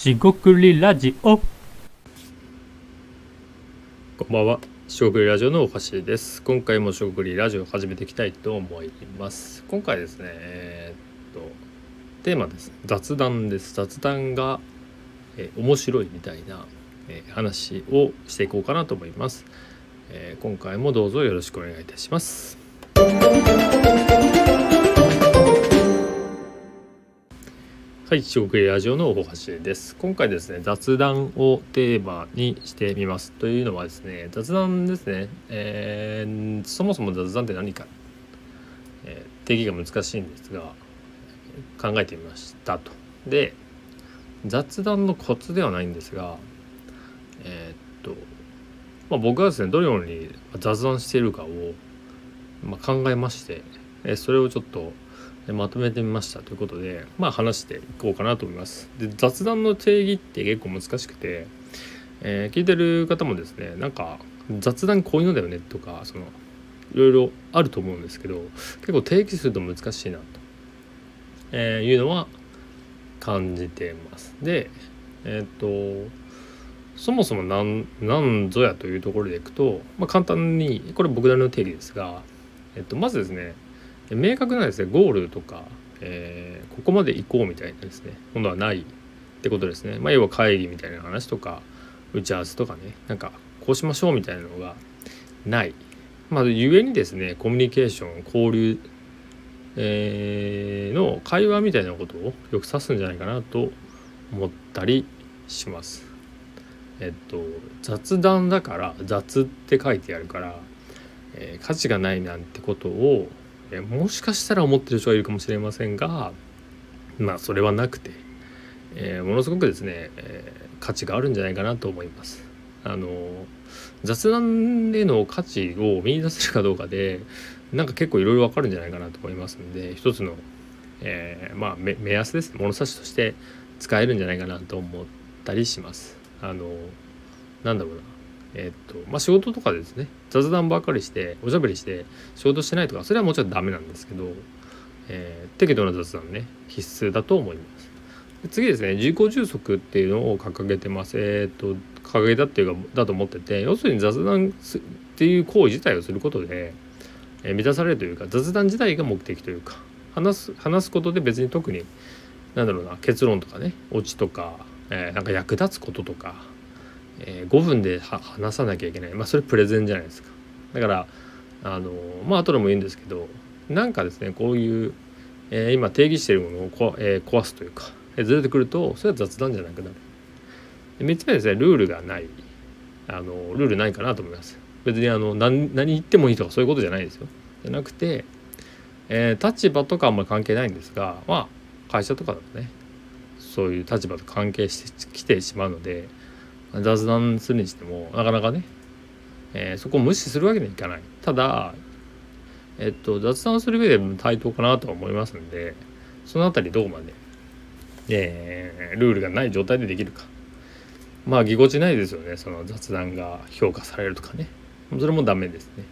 しごくりラジオこんばんは。しごくりラジオのおはしです。今回もしごくりラジオを始めていきたいと思います。今回ですね、えーっと、テーマです。雑談です。雑談が、えー面白いみたいな、えー話をしていこうかなと思います、えー今回もどうぞよろしくお願いいたします。はい、四国ラジオの大橋です。今回ですね、雑談をテーマにしてみます。というのはですね、雑談ですね、えーそもそも雑談って何か、えー定義が難しいんですが、考えてみましたと。で、雑談のコツではないんですが、えーっと、まあ、僕はですね、どのように雑談しているかを、まあ、考えまして、えそれをちょっと、でまとめてみましたということでまあ話していこうかなと思います。で雑談の定義って結構難しくて、えー聞いてる方もですねなんか雑談こういうのだよねとかそのいろいろあると思うんですけど結構定義すると難しいなと、えーいうのは感じてます。でえっ、とそもそもなんなんぞやというところでいくと、まあ、簡単にこれ僕なりの定義ですが、えっと、まずですね明確なですね。ゴールとか、えーここまで行こうみたいなですね。ものはないってことですね、まあ、要は会議みたいな話とか打ち合わせとかね。なんかこうしましょうみたいなのがない。まあゆえにですねコミュニケーション交流、えーの会話みたいなことをよく指すんじゃないかなと思ったりします。えっと雑談だから雑って書いてあるから、えー価値がないなんてことをもしかしたら思ってる人がいるかもしれませんがまあそれはなくて、えーものすごくですね、えー価値があるんじゃないかなと思います。あの雑談での価値を見出せるかどうかでなんか結構いろいろわかるんじゃないかなと思いますんで一つの、えーまあ目目安ですね物差しとして使えるんじゃないかなと思ったりします。あのなんだろうなえっとまあ仕事とかですね。雑談ばっかりしておしゃべりして仕事してないとかそれはもちろんダメなんですけど、えー適度な雑談ね。必須だと思います。次ですね。自己充足っていうのを掲げてます。えっと掲げたっていうかだと思ってて要するに雑談っていう行為自体をすることで、えー満たされるというか雑談自体が目的というか話す話すことで別に特になんだろうな結論とかねオチとか、えーなんか役立つこととかえー5分で話さなきゃいけない。まあそれプレゼンじゃないですか。だからあのまあ後でも言うんですけどなんかですねこういう、えー今定義しているものをこ、えー壊すというか、えーずれてくるとそれは雑談じゃなくなる。で3つ目ですねルールがない。あのルールないかなと思います。別にあの何何言ってもいいとかそういうことじゃないですよ。じゃなくて、えー立場とかあんまり関係ないんですがまあ会社とかだとねそういう立場と関係してきてしまうので雑談するにしてもなかなかね、えーそこを無視するわけにはいかない。ただえっと雑談する上で対等かなとは思いますんでそのあたりどこまで、えールールがない状態でできるか。まあぎこちないですよね。その雑談が評価されるとかね。それもダメですね。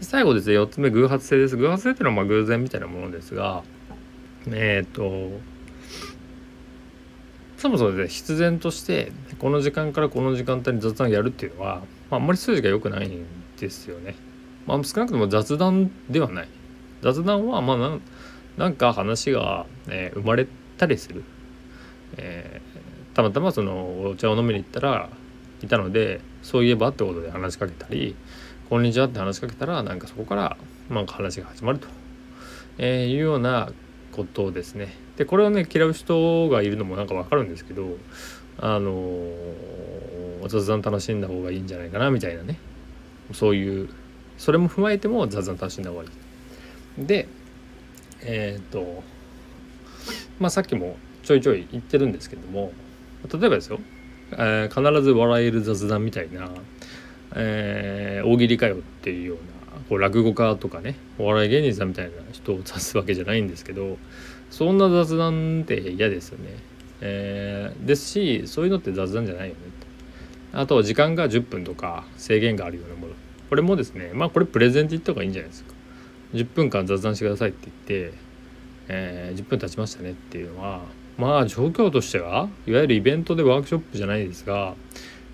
最後ですね4つ目偶発性です。偶発性っていうのはまあ偶然みたいなものですがえっとそもそもで必然としてこの時間からこの時間帯に雑談やるっていうのは、まあ、あんまり数字が良くないんですよね。まあ、少なくとも雑談ではない。雑談はまあなんなんか話が、えー生まれたりする、えーたまたまそのお茶を飲みに行ったらいたのでそういえばってことで話しかけたり「こんにちは」って話しかけたらなんかそこからなんか話が始まると、えーいうようなことですね。でこれをね嫌う人がいるのもなんかわかるんですけどあのー雑談楽しんだ方がいいんじゃないかなみたいなねそういうそれも踏まえても雑談楽しんだ方がいい。でえっ、とまあさっきもちょいちょい言ってるんですけども例えばですよ、えー必ず笑える雑談みたいな、えー大喜利かよっていうようなこう落語家とかねお笑い芸人さんみたいな人を指すわけじゃないんですけどそんな雑談って嫌ですよね。えーですしそういうのって雑談じゃないよね。あとは時間が10分とか制限があるようなもの。これもですねまあこれプレゼンって言った方がいいんじゃないですか。10分間雑談してくださいって言って、えー10分経ちましたねっていうのはまあ状況としてはいわゆるイベントでワークショップじゃないですが、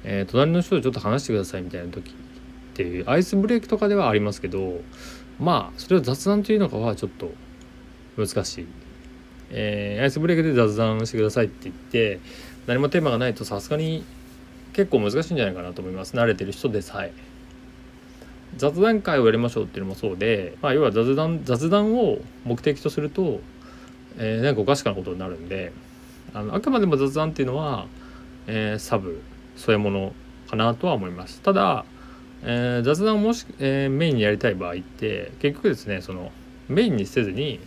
えー、隣の人とちょっと話してくださいみたいな時っていうアイスブレイクとかではありますけどまあそれを雑談というのかはちょっと難しい、えー、アイスブレイクで雑談してくださいって言って何もテーマがないとさすがに結構難しいんじゃないかなと思います。慣れてる人でさえ。雑談会をやりましょうっていうのもそうで、まあ、要は雑談雑談を目的とすると、えー、なんかおかしなことになるんであのあくまでも雑談っていうのは、えー、サブそういうものかなとは思います。ただ、えー、雑談をもし、えー、メインにやりたい場合って結局ですねそのメインにせずに、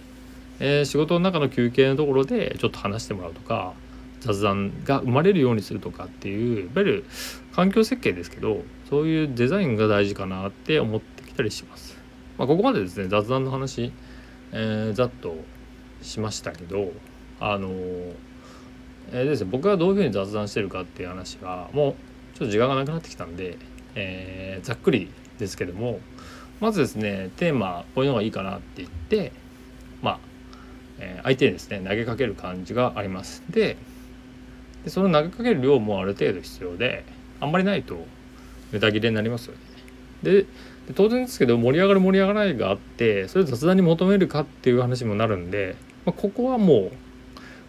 えー、仕事の中の休憩のところでちょっと話してもらうとか雑談が生まれるようにするとかっていういわゆる環境設計ですけどそういうデザインが大事かなって思ってきたりします。まあ、ここまでですね雑談の話、えー、ざっとしましたけどあのえー、ですね僕がどういうふうに雑談してるかっていう話はもうちょっと時間がなくなってきたんで、えー、ざっくりですけどもまずですねテーマこういうのがいいかなって言ってまあ、えー、相手にですね投げかける感じがあります。でその投げかける量もある程度必要であんまりないとネタ切れになりますよね。で当然ですけど盛り上がる盛り上がらないがあってそれを雑談に求めるかっていう話もなるんで、まあ、ここはもう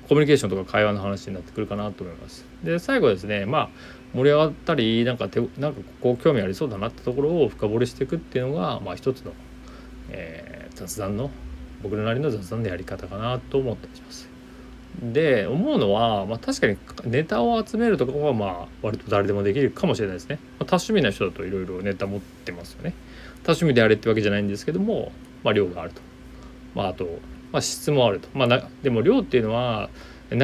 コミュニケーションとか会話の話になってくるかなと思います。で最後ですねまあ盛り上がったりなんかてなんかここ興味ありそうだなってところを深掘りしていくっていうのが、まあ、一つの、えー、雑談の僕なりの雑談のやり方かなと思ったりします。で思うのは、まあ、確かにネタを集めるとかはまあ割と誰でもできるかもしれないですね。まあ、多趣味な人だといろいろネタ持ってますよね。多趣味であれってわけじゃないんですけども、まあ、量があると。まあ、あと、まあ、質もあると。まあ、なでも量っていうのは投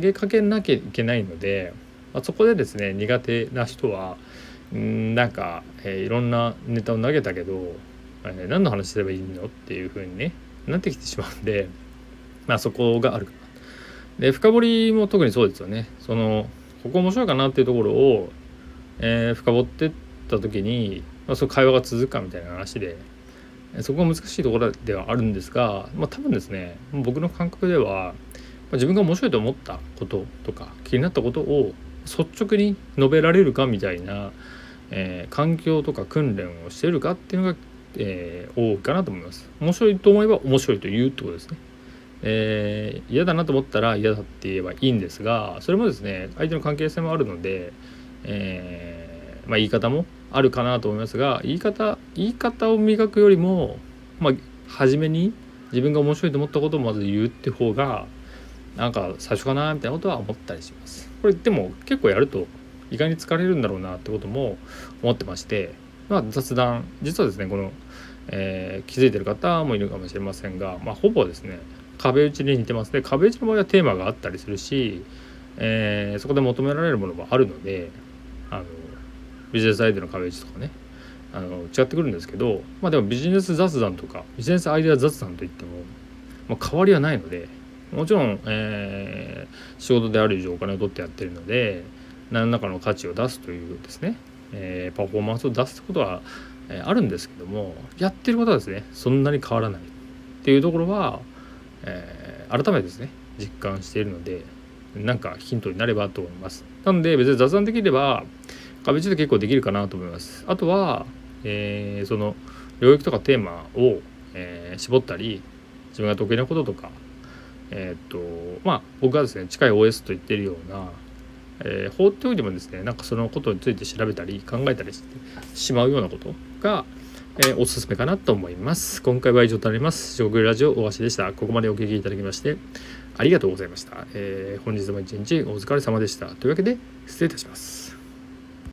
げかけなきゃいけないので、まあ、そこでですね苦手な人はんなんか、えー、いろんなネタを投げたけど、えー、何の話すればいいのっていうふうにねなってきてしまうんで、まあ、そこがあるかな。で深掘りも特にそうですよね。そのここ面白いかなっていうところを、えー、深掘ってった時に、まあ、その会話が続くかみたいな話でそこが難しいところではあるんですが、まあ、多分ですね僕の感覚では自分が面白いと思ったこととか気になったことを率直に述べられるかみたいな、えー、環境とか訓練をしてるかっていうのが、えー、多いかなと思います。面白いと思えば面白いと言うってことですね。えー、嫌だなと思ったら嫌だって言えばいいんですがそれもですね相手の関係性もあるので、えー、まあ、言い方もあるかなと思いますが言い方言い方を磨くよりも、まあ、初めに自分が面白いと思ったことをまず言うって方がなんか最初かなみたいなことは思ったりします。これでも結構やると意外に疲れるんだろうなってことも思ってまして、まあ、雑談実はですねこの、えー、気づいてる方もいるかもしれませんが、まあ、ほぼですね壁打ちに似てますね。壁打ちの場合はテーマがあったりするし、えー、そこで求められるものもあるのであのビジネスアイデアの壁打ちとかねあの違ってくるんですけどまあでもビジネス雑談とかビジネスアイデア雑談といっても、まあ、変わりはないのでもちろん、えー、仕事である以上お金を取ってやってるので何らかの価値を出すというですね、えー、パフォーマンスを出すことは、えー、あるんですけどもやってることはですねそんなに変わらないっていうところはえー、改めてですね実感しているのでなんかヒントになればと思います。なので別に雑談できれば壁打ちで結構できるかなと思います。あとは、えー、その領域とかテーマを、えー、絞ったり自分が得意なこととかえっ、とまあ僕がですね近い OS と言ってるようなえー、放っておいてもですねなんかそのことについて調べたり考えたりしてしまうようなことがえー、おすすめかなと思います。今回は以上となります。食ラジオ大橋でした。ここまでお聴きいただきましてありがとうございました。えー、本日も一日お疲れ様でした。というわけで失礼いたします。